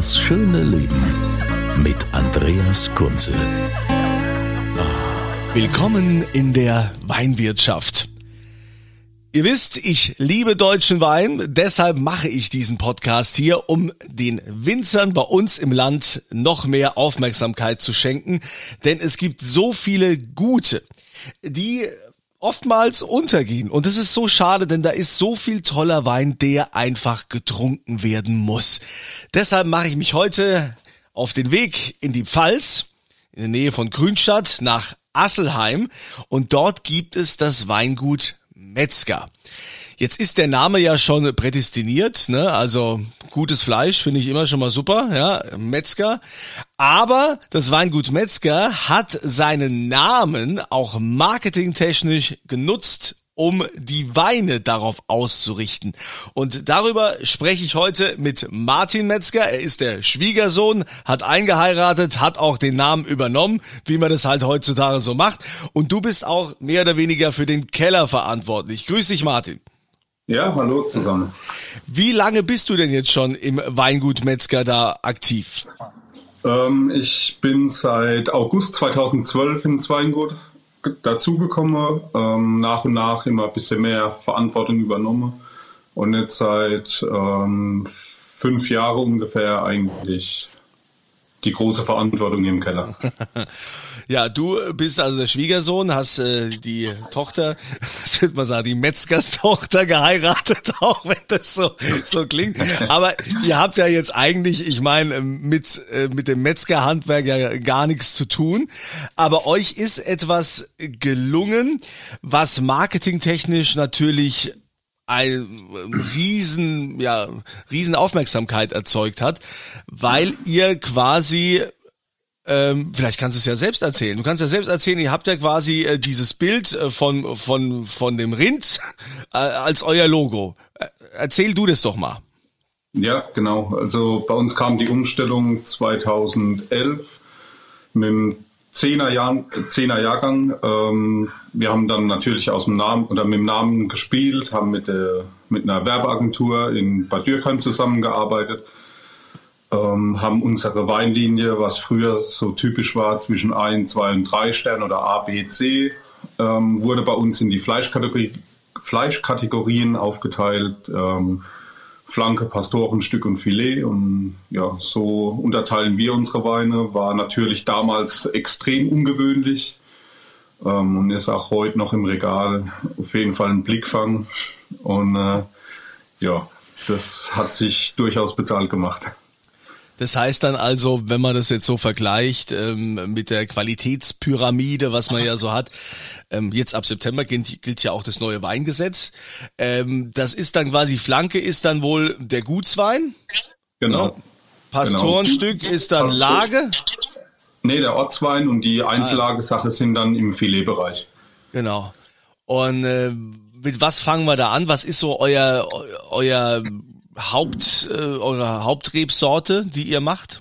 Das schöne Leben mit Andreas Kunze. Willkommen in der Weinwirtschaft. Ihr wisst, ich liebe deutschen Wein, deshalb mache ich diesen Podcast hier, um den Winzern bei uns im Land noch mehr Aufmerksamkeit zu schenken, denn es gibt so viele gute, die oftmals untergehen und das ist so schade, denn da ist so viel toller Wein, der einfach getrunken werden muss. Deshalb mache ich mich heute auf den Weg in die Pfalz, in der Nähe von Grünstadt nach Asselheim und dort gibt es das Weingut Metzger. Jetzt ist der Name ja schon prädestiniert, ne? Also gutes Fleisch finde ich immer schon mal super, ja, Metzger. Aber das Weingut Metzger hat seinen Namen auch marketingtechnisch genutzt, um die Weine darauf auszurichten. Und darüber spreche ich heute mit Martin Metzger. Er ist der Schwiegersohn, hat eingeheiratet, hat auch den Namen übernommen, wie man das halt heutzutage so macht. Und du bist auch mehr oder weniger für den Keller verantwortlich. Grüß dich, Martin. Ja, hallo zusammen. Wie lange bist du denn jetzt schon im Weingut Metzger da aktiv? Ähm, ich bin seit August 2012 ins Weingut dazugekommen, ähm, nach und nach immer ein bisschen mehr Verantwortung übernommen und jetzt seit ähm, fünf Jahren ungefähr eigentlich die große Verantwortung im Keller. ja, du bist also der Schwiegersohn, hast äh, die Tochter, was würde man sagen, die Metzgerstochter geheiratet, auch wenn das so so klingt. Aber ihr habt ja jetzt eigentlich, ich meine, mit äh, mit dem Metzgerhandwerk ja gar nichts zu tun. Aber euch ist etwas gelungen, was marketingtechnisch natürlich ein riesen, ja, riesen Aufmerksamkeit erzeugt hat, weil ihr quasi ähm, vielleicht kannst du es ja selbst erzählen. Du kannst ja selbst erzählen, ihr habt ja quasi äh, dieses Bild äh, von, von, von dem Rind äh, als euer Logo. Äh, erzähl du das doch mal. Ja, genau. Also bei uns kam die Umstellung 2011 mit dem Zehner, Jahr, Zehner Jahrgang. Ähm, wir haben dann natürlich aus dem Namen oder mit dem Namen gespielt, haben mit, der, mit einer Werbeagentur in Bad Dürkheim zusammengearbeitet, ähm, haben unsere Weinlinie, was früher so typisch war, zwischen 1, 2 und 3 Sternen oder A, B, C, ähm, wurde bei uns in die Fleischkategorie, Fleischkategorien aufgeteilt. Ähm, Flanke, Pastorenstück und Filet. Und ja, so unterteilen wir unsere Weine. War natürlich damals extrem ungewöhnlich ähm, und ist auch heute noch im Regal auf jeden Fall ein Blickfang. Und äh, ja, das hat sich durchaus bezahlt gemacht. Das heißt dann also, wenn man das jetzt so vergleicht ähm, mit der Qualitätspyramide, was man ja so hat, ähm, jetzt ab September gilt, gilt ja auch das neue Weingesetz. Ähm, das ist dann quasi Flanke ist dann wohl der Gutswein. Genau. Ja. Pastorenstück genau. ist dann Lage. Nee, der Ortswein und die Einzellagesache ah. sind dann im Filetbereich. Genau. Und äh, mit was fangen wir da an? Was ist so euer euer Haupt, äh, eure Hauptrebsorte, die ihr macht?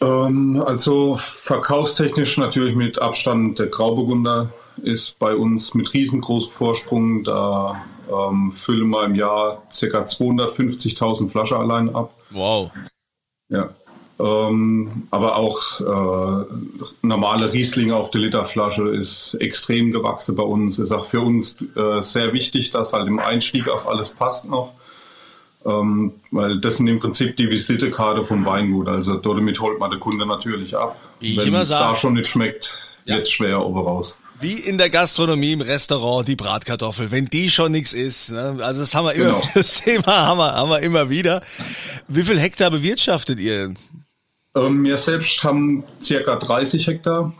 Ähm, also verkaufstechnisch natürlich mit Abstand der Grauburgunder ist bei uns mit riesengroßem Vorsprung. Da ähm, füllen wir im Jahr ca. 250.000 Flaschen allein ab. Wow. Ja. Ähm, aber auch äh, normale Riesling auf der Literflasche ist extrem gewachsen bei uns. Ist auch für uns äh, sehr wichtig, dass halt im Einstieg auch alles passt noch. Ähm, weil das sind im Prinzip die Visitekarte vom Weingut. Also damit holt man den Kunde natürlich ab. Wie Wenn sage. da schon nicht schmeckt, ja. wird es schwer oben raus. Wie in der Gastronomie im Restaurant die Bratkartoffel, wenn die schon nichts ist. Ne? Also das haben wir immer, Genau. das Thema haben wir, haben wir immer wieder. Wie viel Hektar bewirtschaftet ihr? Ähm, wir selbst haben circa 30 Hektar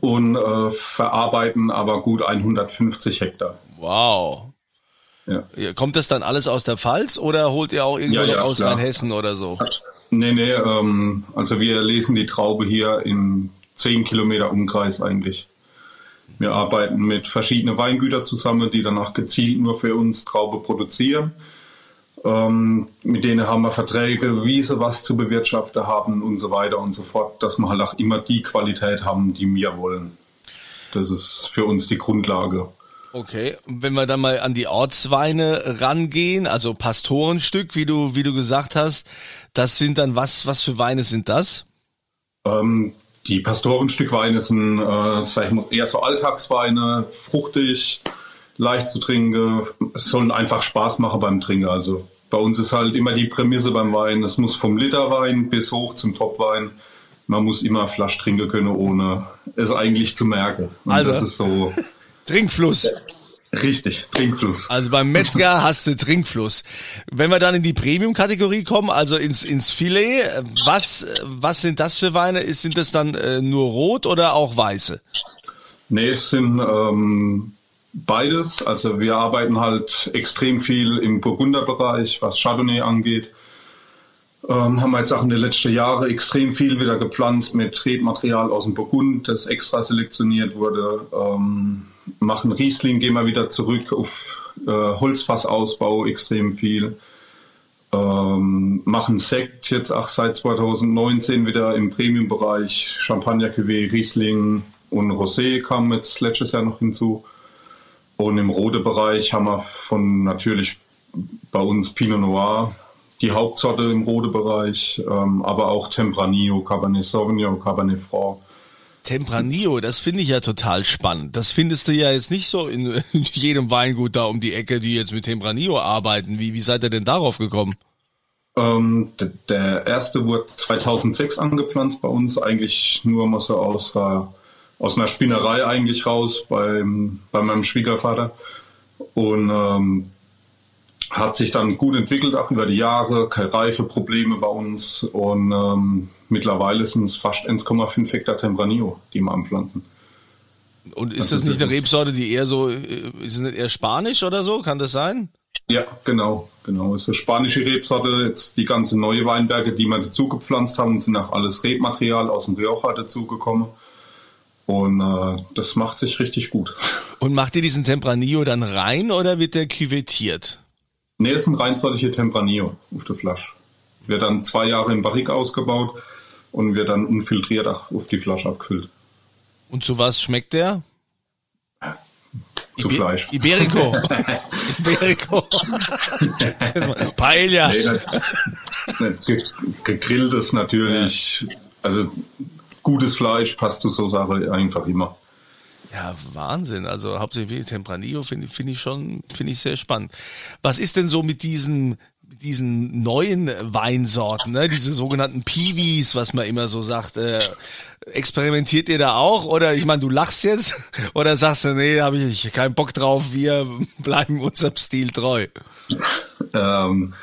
und äh, verarbeiten aber gut 150 Hektar. Wow. Ja. Kommt das dann alles aus der Pfalz oder holt ihr auch irgendwo Ja, ja, aus klar. Rheinhessen oder so? Nee, nee, ähm, also wir lesen die Traube hier in 10 Kilometer Umkreis eigentlich. Wir arbeiten mit verschiedenen Weingütern zusammen, die danach gezielt nur für uns Traube produzieren. Ähm, mit denen haben wir Verträge, wie sie was zu bewirtschaften haben und so weiter und so fort, dass wir halt auch immer die Qualität haben, die wir wollen. Das ist für uns die Grundlage. Okay, und wenn wir dann mal an die Ortsweine rangehen, also Pastorenstück, wie du, wie du gesagt hast, das sind dann was, was für Weine sind das? Ähm, die Pastorenstückweine sind, äh, sag ich mal, eher so Alltagsweine, fruchtig, leicht zu trinken. Es sollen einfach Spaß machen beim Trinken. Also bei uns ist halt immer die Prämisse beim Wein, es muss vom Literwein bis hoch zum Topwein. Man muss immer Flasch trinken können, ohne es eigentlich zu merken. Und Also- das ist so Trinkfluss. richtig, Trinkfluss. Also beim Metzger hast du Trinkfluss. Wenn wir dann in die Premium-Kategorie kommen, also ins, ins Filet, was, was sind das für Weine? Ist- Sind das dann äh, nur rot oder auch weiße? Nee, es sind ähm, beides. Also wir arbeiten halt extrem viel im Burgunderbereich, was Chardonnay angeht. Ähm, haben wir jetzt auch in den letzten Jahren extrem viel wieder gepflanzt mit Rebmaterial aus dem Burgund, das extra selektioniert wurde. Ähm, machen Riesling, gehen wir wieder zurück auf äh, Holzfassausbau extrem viel. Ähm, machen Sekt jetzt auch seit 2019 wieder im Premium-Bereich. Champagner Cuvée, Riesling und Rosé kam jetzt letztes Jahr noch hinzu. Und im Rode-Bereich haben wir von natürlich bei uns Pinot Noir, die Hauptsorte im Rode-Bereich, ähm, aber auch Tempranillo, Cabernet Sauvignon, Cabernet Franc. Tempranillo, das finde ich ja total spannend. Das findest du ja jetzt nicht so in, in jedem Weingut da um die Ecke, die jetzt mit Tempranillo arbeiten. Wie, wie seid ihr denn darauf gekommen? Ähm, d- der erste wurde 2006 angeplant bei uns, eigentlich nur mal so aus, äh, aus einer Spinnerei eigentlich raus beim, bei meinem Schwiegervater. Und ähm, hat sich dann gut entwickelt, auch über die Jahre, keine Reifeprobleme bei uns. Und ähm, mittlerweile sind es fast 1,5 Hektar Tempranillo, die wir anpflanzen. Und ist Also das nicht das eine Rebsorte, die eher so, äh, ist nicht eher spanisch oder so? Kann das sein? Ja, genau, genau. Es ist eine spanische Rebsorte. Jetzt die ganzen neue Weinberge, die wir dazu gepflanzt haben, sind auch alles Rebmaterial aus dem Rioja dazugekommen. Und äh, das macht sich richtig gut. Und macht ihr diesen Tempranillo dann rein oder wird der küvettiert? Nee, es ist ein reinsortige Tempranillo auf der Flasche. Wird dann zwei Jahre im Barrik ausgebaut und wird dann unfiltriert auch auf die Flasche abgefüllt. Und zu was schmeckt der? Zu Ibe- Fleisch. Iberico. Iberico. Paella. Nee, das- Gegrilltes natürlich. Also gutes Fleisch passt zu so Sache einfach immer. Ja, Wahnsinn. Also hauptsächlich Tempranillo finde finde ich schon, finde ich sehr spannend. Was ist denn so mit diesen, mit diesen neuen Weinsorten, ne? diese sogenannten Piwis, was man immer so sagt? Äh, experimentiert ihr da auch? Oder ich meine, du lachst jetzt oder sagst du, nee, habe ich keinen Bock drauf, wir bleiben unserem Stil treu. Ähm,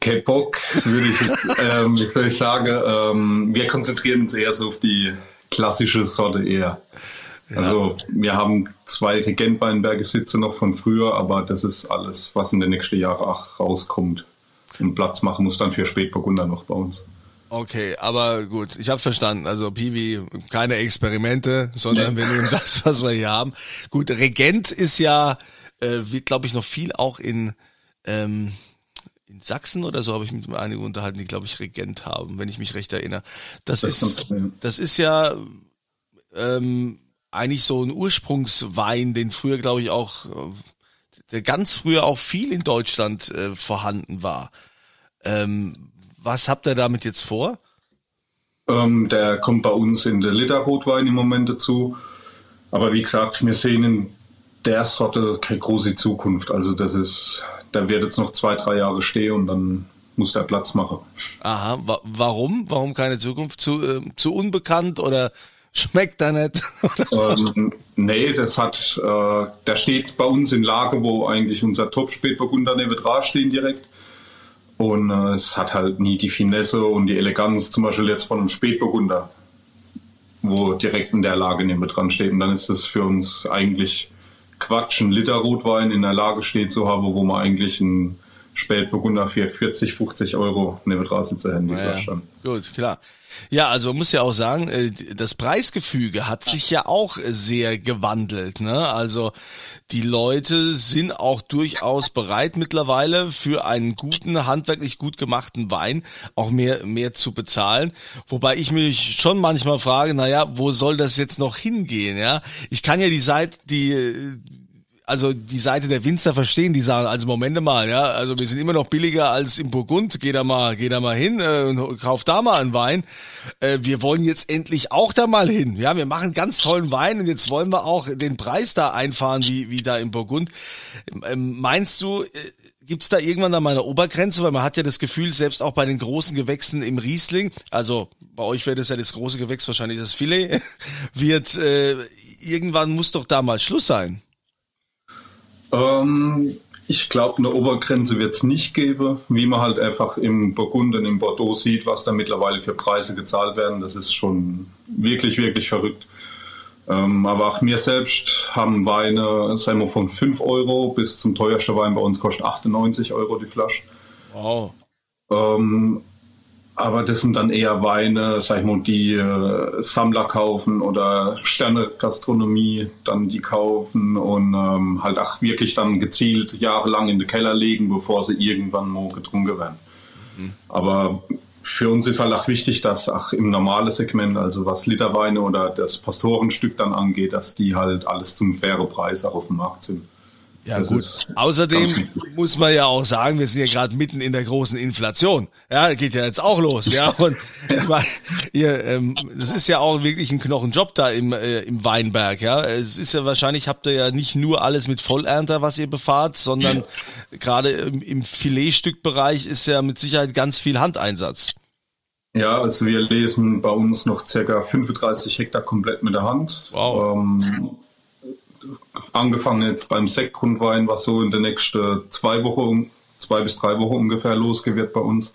kein Bock, würde ich, ähm, ich sagen, ähm, wir konzentrieren uns eher so auf die klassische Sorte eher. Also wir haben zwei Sitze noch von früher, aber das ist alles, was in den nächsten Jahren auch rauskommt. Und Platz machen muss dann für Spätburgunder noch bei uns. Okay, aber gut, ich habe verstanden. Also Piwi, keine Experimente, sondern wir nehmen das, was wir hier haben. Gut, Regent ist ja, äh, wird glaube ich noch viel auch in ähm, in Sachsen oder so habe ich mit einigen unterhalten, die glaube ich Regent haben, wenn ich mich recht erinnere. Das, Das ist das ist ja ähm, eigentlich so ein Ursprungswein, den früher glaube ich auch äh, der ganz früher auch viel in Deutschland äh, vorhanden war. Ähm, was habt ihr damit jetzt vor? Ähm, der kommt bei uns in der Literrotwein im Moment dazu. Aber wie gesagt, wir sehen in der Sorte keine große Zukunft. Also das ist, der wird jetzt noch zwei, drei Jahre stehen und dann muss der Platz machen. Aha, wa warum? Warum keine Zukunft? Zu, äh, zu unbekannt oder Schmeckt da nicht? ähm, nee, das hat, äh, der steht bei uns in Lage, wo eigentlich unser Top-Spätburgunder neben dran stehen direkt. Und äh, es hat halt nie die Finesse und die Eleganz, zum Beispiel jetzt von einem Spätburgunder, wo direkt in der Lage neben dran steht. Und dann ist es für uns eigentlich Quatsch, ein Liter Rotwein in der Lage steht zu haben, wo man eigentlich ein Spätburgunder für 40, 50 Euro neben dran sitzt, Handy ja, Gut, klar. Ja, also man muss ja auch sagen, äh, das Preisgefüge hat sich ja auch sehr gewandelt. Ne? Also die Leute sind auch durchaus bereit mittlerweile für einen guten, handwerklich gut gemachten Wein auch mehr, mehr zu bezahlen. Wobei ich mich schon manchmal frage, naja, wo soll das jetzt noch hingehen? Ja, Ich kann ja die Seite, die also die Seite der Winzer verstehen, die sagen, also Momente mal, ja, also wir sind immer noch billiger als im Burgund, geh da mal, geh da mal hin äh, und kauf da mal einen Wein. Äh, wir wollen jetzt endlich auch da mal hin. Ja, wir machen ganz tollen Wein und jetzt wollen wir auch den Preis da einfahren, wie, wie da im Burgund. Ähm, meinst du, äh, Gibt's da irgendwann mal eine Obergrenze? Weil man hat ja das Gefühl, selbst auch bei den großen Gewächsen im Riesling, also bei euch wäre das ja das große Gewächs, wahrscheinlich das Filet, wird äh, irgendwann muss doch da mal Schluss sein. Ähm, ich glaube, eine Obergrenze wird es nicht geben, wie man halt einfach im Burgund und im Bordeaux sieht, was da mittlerweile für Preise gezahlt werden. Das ist schon wirklich, wirklich verrückt. Ähm, aber auch wir selbst haben Weine, sagen wir von 5 Euro bis zum teuersten Wein bei uns kostet 98 Euro die Flasche. Wow. Ähm, aber das sind dann eher Weine, sag ich mal, die äh, Sammler kaufen oder Sterne-Gastronomie dann die kaufen und ähm, halt auch wirklich dann gezielt jahrelang in den Keller legen, bevor sie irgendwann mal getrunken werden. Mhm. Aber für uns ist halt auch wichtig, dass auch im normalen Segment, also was Literweine oder das Pastorenstück dann angeht, dass die halt alles zum fairen Preis auch auf dem Markt sind. Ja das gut. Außerdem muss man ja auch sagen, wir sind ja gerade mitten in der großen Inflation. Ja, geht ja jetzt auch los. Ja, und meine, ihr, ähm, das ist ja auch wirklich ein Knochenjob da im äh, im Weinberg. Ja, es ist ja wahrscheinlich habt ihr ja nicht nur alles mit Vollernter, was ihr befahrt, sondern gerade im, im Filetstückbereich ist ja mit Sicherheit ganz viel Handeinsatz. Ja, also wir leben bei uns noch circa 35 Hektar komplett mit der Hand. Wow. Ähm, angefangen jetzt beim Sektgrundwein, was so in den nächsten zwei Wochen, zwei bis drei Wochen ungefähr losgehen wird bei uns.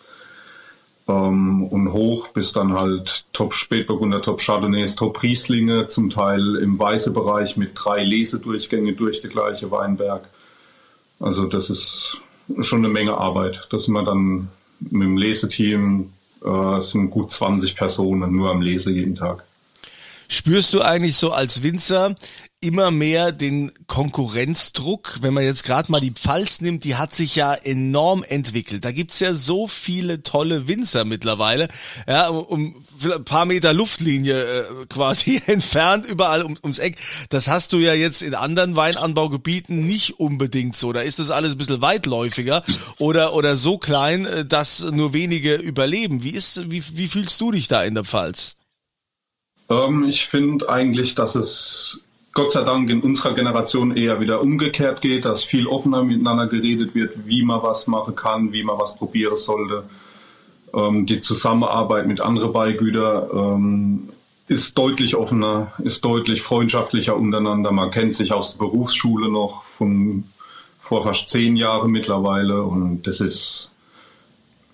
Ähm, und hoch bis dann halt Top Spätburgunder, Top Chardonnays, Top Rieslinge, zum Teil im weißen Bereich mit drei Lesedurchgänge durch die gleiche Weinberg. Also das ist schon eine Menge Arbeit. Das sind wir dann mit dem Leseteam, äh, sind gut 20 Personen nur am Lese jeden Tag. Spürst du eigentlich so als Winzer immer mehr den Konkurrenzdruck, wenn man jetzt gerade mal die Pfalz nimmt, die hat sich ja enorm entwickelt. Da gibt's ja so viele tolle Winzer mittlerweile, ja, um, ein paar Meter Luftlinie äh, quasi entfernt, überall um, ums Eck. Das hast du ja jetzt in anderen Weinanbaugebieten nicht unbedingt so. Da ist das alles ein bisschen weitläufiger oder, oder so klein, äh, dass nur wenige überleben. Wie ist, wie, wie fühlst du dich da in der Pfalz? Ähm, ich finde eigentlich, dass es Gott sei Dank in unserer Generation eher wieder umgekehrt geht, dass viel offener miteinander geredet wird, wie man was machen kann, wie man was probieren sollte. Ähm, die Zusammenarbeit mit anderen Beigütern ähm, ist deutlich offener, ist deutlich freundschaftlicher untereinander. Man kennt sich aus der Berufsschule noch von vor fast zehn Jahren mittlerweile und das ist,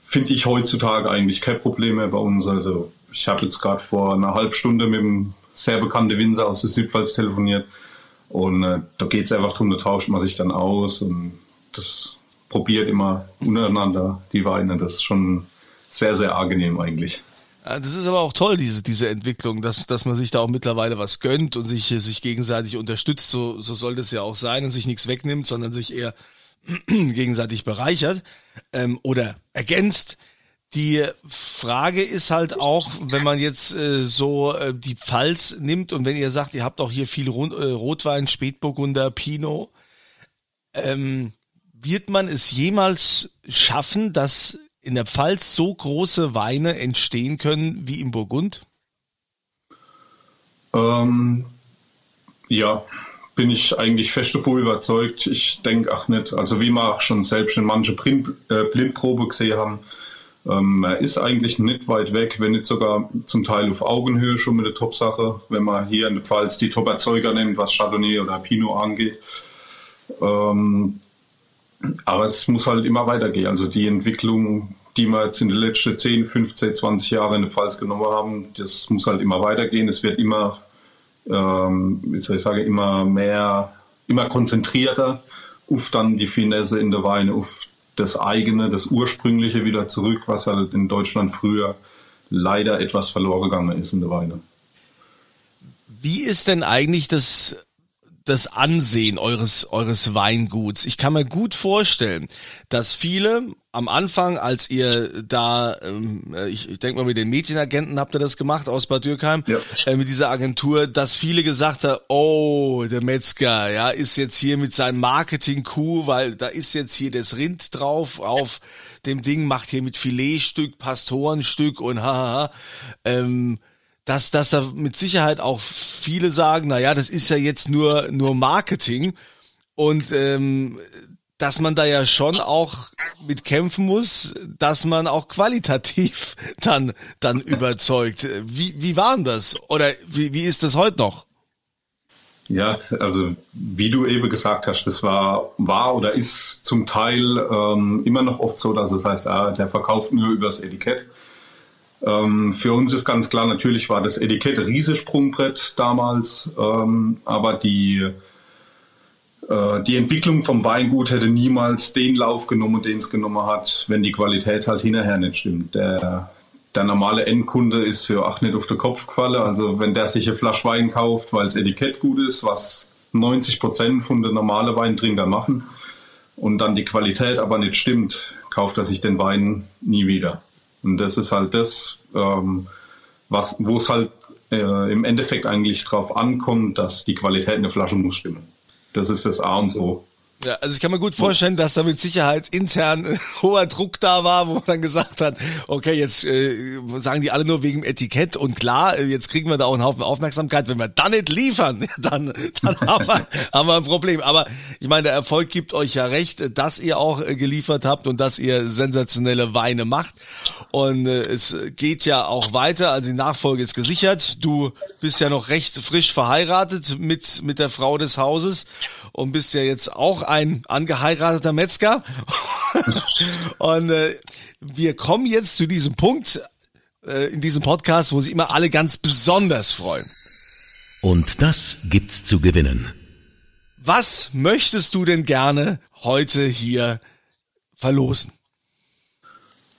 finde ich heutzutage eigentlich kein Problem mehr bei uns. Also ich habe jetzt gerade vor einer halben Stunde mit dem sehr bekannte Winzer aus der Südpfalz telefoniert. Und äh, da geht es einfach darum, da tauscht man sich dann aus und das probiert immer untereinander die Weine. Das ist schon sehr, sehr angenehm eigentlich. Das ist aber auch toll, diese, diese Entwicklung, dass, dass man sich da auch mittlerweile was gönnt und sich, sich gegenseitig unterstützt. So, so soll das ja auch sein und sich nichts wegnimmt, sondern sich eher gegenseitig bereichert ähm, oder ergänzt. Die Frage ist halt auch, wenn man jetzt äh, so äh, die Pfalz nimmt und wenn ihr sagt, ihr habt auch hier viel Rot, äh, Rotwein, Spätburgunder, Pinot, ähm, wird man es jemals schaffen, dass in der Pfalz so große Weine entstehen können wie im Burgund? Ähm, ja, bin ich eigentlich fest davon überzeugt. Ich denke auch nicht. Also wie wir auch schon selbst in manche Blind, äh, Blindprobe gesehen haben, Ähm, er ist eigentlich nicht weit weg, wenn nicht sogar zum Teil auf Augenhöhe schon mit der Top-Sache, wenn man hier in der Pfalz die Top-Erzeuger nimmt, was Chardonnay oder Pinot angeht. Ähm, aber es muss halt immer weitergehen. Also die Entwicklung, die wir jetzt in den letzten 10, 15, 20 Jahren in der Pfalz genommen haben, das muss halt immer weitergehen. Es wird immer, ähm, wie soll ich sagen, immer mehr, immer konzentrierter auf dann die Finesse in der Weine, auf das eigene, das ursprüngliche wieder zurück, was halt in Deutschland früher leider etwas verloren gegangen ist in der Weine. Wie ist denn eigentlich das das Ansehen eures, eures Weinguts. Ich kann mir gut vorstellen, dass viele am Anfang, als ihr da, ähm, ich, ich denke mal mit den Medienagenten habt ihr das gemacht aus Bad Dürkheim, ja. äh, mit dieser Agentur, dass viele gesagt haben, oh, der Metzger, ja, ist jetzt hier mit seinem Marketing-Coup, weil da ist jetzt hier das Rind drauf auf dem Ding, macht hier mit Filetstück, Pastorenstück und haha. Ähm, dass, dass da mit Sicherheit auch viele sagen, na ja, das ist ja jetzt nur, nur Marketing und ähm, dass man da ja schon auch mit kämpfen muss, dass man auch qualitativ dann, dann überzeugt. Wie, wie war denn das? Oder wie, wie ist das heute noch? Ja, also wie du eben gesagt hast, das war, war oder ist zum Teil ähm, immer noch oft so, dass es heißt, ah, der verkauft nur übers Etikett. Ähm, für uns ist ganz klar, natürlich war das Etikett Riesesprungbrett damals, ähm, aber die, äh, die Entwicklung vom Weingut hätte niemals den Lauf genommen, den es genommen hat, wenn die Qualität halt hinterher nicht stimmt. Der, der normale Endkunde ist ja auch nicht auf den Kopf gefallen. Also wenn der sich eine Flasche Wein kauft, weil das Etikett gut ist, was 90 Prozent von den normalen Weintrinker machen, und dann die Qualität aber nicht stimmt, kauft er sich den Wein nie wieder. Und das ist halt das, ähm, was, wo es halt äh, im Endeffekt eigentlich drauf ankommt, dass die Qualität in der Flasche muss stimmen. Das ist das A und O. Ja, also ich kann mir gut vorstellen, dass da mit Sicherheit intern hoher Druck da war, wo man dann gesagt hat, okay, jetzt äh, sagen die alle nur wegen Etikett und klar, äh, jetzt kriegen wir da auch einen Haufen Aufmerksamkeit. Wenn wir dann nicht liefern, dann, dann haben, wir, haben wir ein Problem. Aber ich meine, der Erfolg gibt euch ja recht, dass ihr auch äh, geliefert habt und dass ihr sensationelle Weine macht. Und äh, es geht ja auch weiter, also die Nachfolge ist gesichert. Du bist ja noch recht frisch verheiratet mit, mit der Frau des Hauses und bist ja jetzt auch ein angeheirateter Metzger. und äh, wir kommen jetzt zu diesem Punkt äh, in diesem Podcast, wo sich immer alle ganz besonders freuen. Und das gibt's zu gewinnen. Was möchtest du denn gerne heute hier verlosen?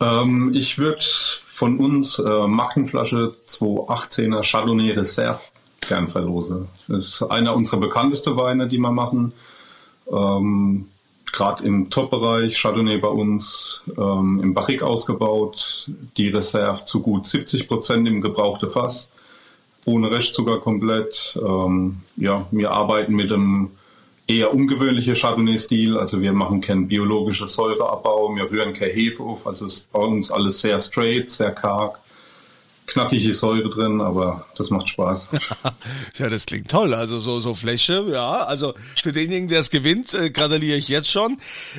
Ähm, ich würde von uns äh, Markenflasche 218er Chardonnay Reserve gern verlose. Das ist einer unserer bekanntesten Weine, die wir machen. Ähm, Gerade im Top-Bereich, Chardonnay bei uns ähm, im Barrique ausgebaut, die Reserve zu gut 70 Prozent im gebrauchten Fass, ohne Restzucker komplett. Ähm, ja, wir arbeiten mit einem eher ungewöhnlichen Chardonnay-Stil, also wir machen keinen biologischen Säureabbau, wir rühren keine Hefe auf, also ist bei uns alles sehr straight, sehr karg knackige Säure drin, aber das macht Spaß. ja, das klingt toll. Also so, so Fläche, ja. Also für denjenigen, der es gewinnt, äh, gratuliere ich jetzt schon.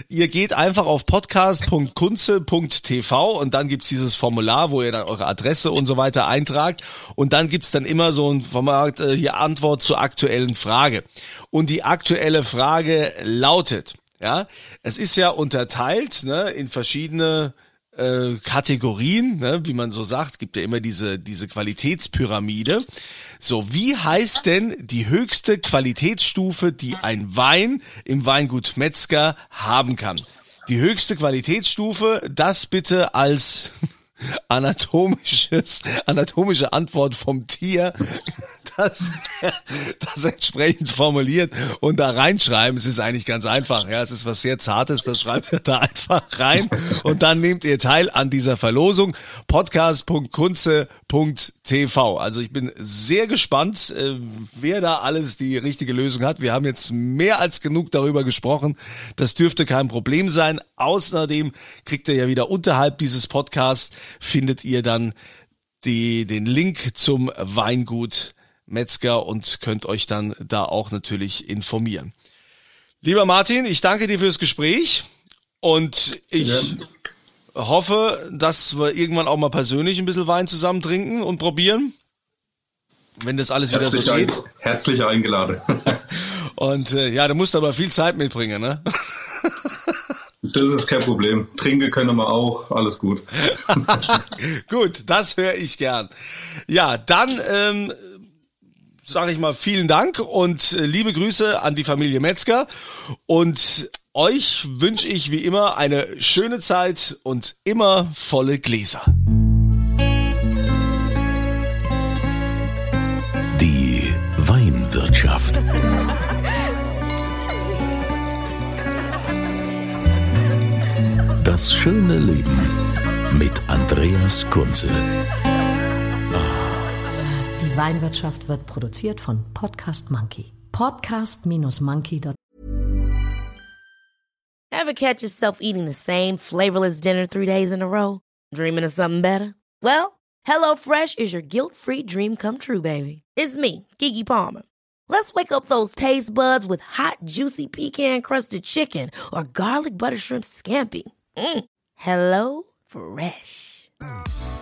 Ihr geht einfach auf podcast.kunze.tv und dann gibt's dieses Formular, wo ihr dann eure Adresse und so weiter eintragt. Und dann gibt's dann immer so ein Format, äh, hier Antwort zur aktuellen Frage. Und die aktuelle Frage lautet, ja, es ist ja unterteilt ne, in verschiedene äh, Kategorien, ne, wie man so sagt, gibt ja immer diese, diese Qualitätspyramide. So, wie heißt denn die höchste Qualitätsstufe, die ein Wein im Weingut Metzger haben kann? Die höchste Qualitätsstufe, das bitte als anatomisches, anatomische Antwort vom Tier das, das entsprechend formuliert und da reinschreiben. Es ist eigentlich ganz einfach. Ja, es ist was sehr Zartes, das schreibt ihr da einfach rein und dann nehmt ihr teil an dieser Verlosung. Podcast.kunze.tv. Also ich bin sehr gespannt, äh, wer da alles die richtige Lösung hat. Wir haben jetzt mehr als genug darüber gesprochen. Das dürfte kein Problem sein. Außerdem kriegt ihr ja wieder unterhalb dieses Podcasts findet ihr dann die, den Link zum Weingut Metzger und könnt euch dann da auch natürlich informieren. Lieber Martin, ich danke dir fürs Gespräch und ich ja. hoffe, dass wir irgendwann auch mal persönlich ein bisschen Wein zusammen trinken und probieren. Wenn das alles wieder herzlich so geht. Ein, herzlich eingeladen. und äh, ja, du musst aber viel Zeit mitbringen, ne? Das ist kein Problem. Trinken können wir auch. Alles gut. gut, das höre ich gern. Ja, dann ähm, sage ich mal vielen Dank und äh, liebe Grüße an die Familie Metzger. Und euch wünsche ich wie immer eine schöne Zeit und immer volle Gläser. Die Weinwirtschaft. Das schöne Leben mit Andreas Kunze. Weinwirtschaft wird produziert von Podcast Monkey. Podcast-monkey.com Ever catch yourself eating the same flavorless dinner three days in a row? Dreaming of something better? Well, HelloFresh is your guilt-free dream come true, baby. It's me, Kiki Palmer. Let's wake up those taste buds with hot, juicy pecan-crusted chicken or garlic butter shrimp scampi. Mm. Hello Fresh.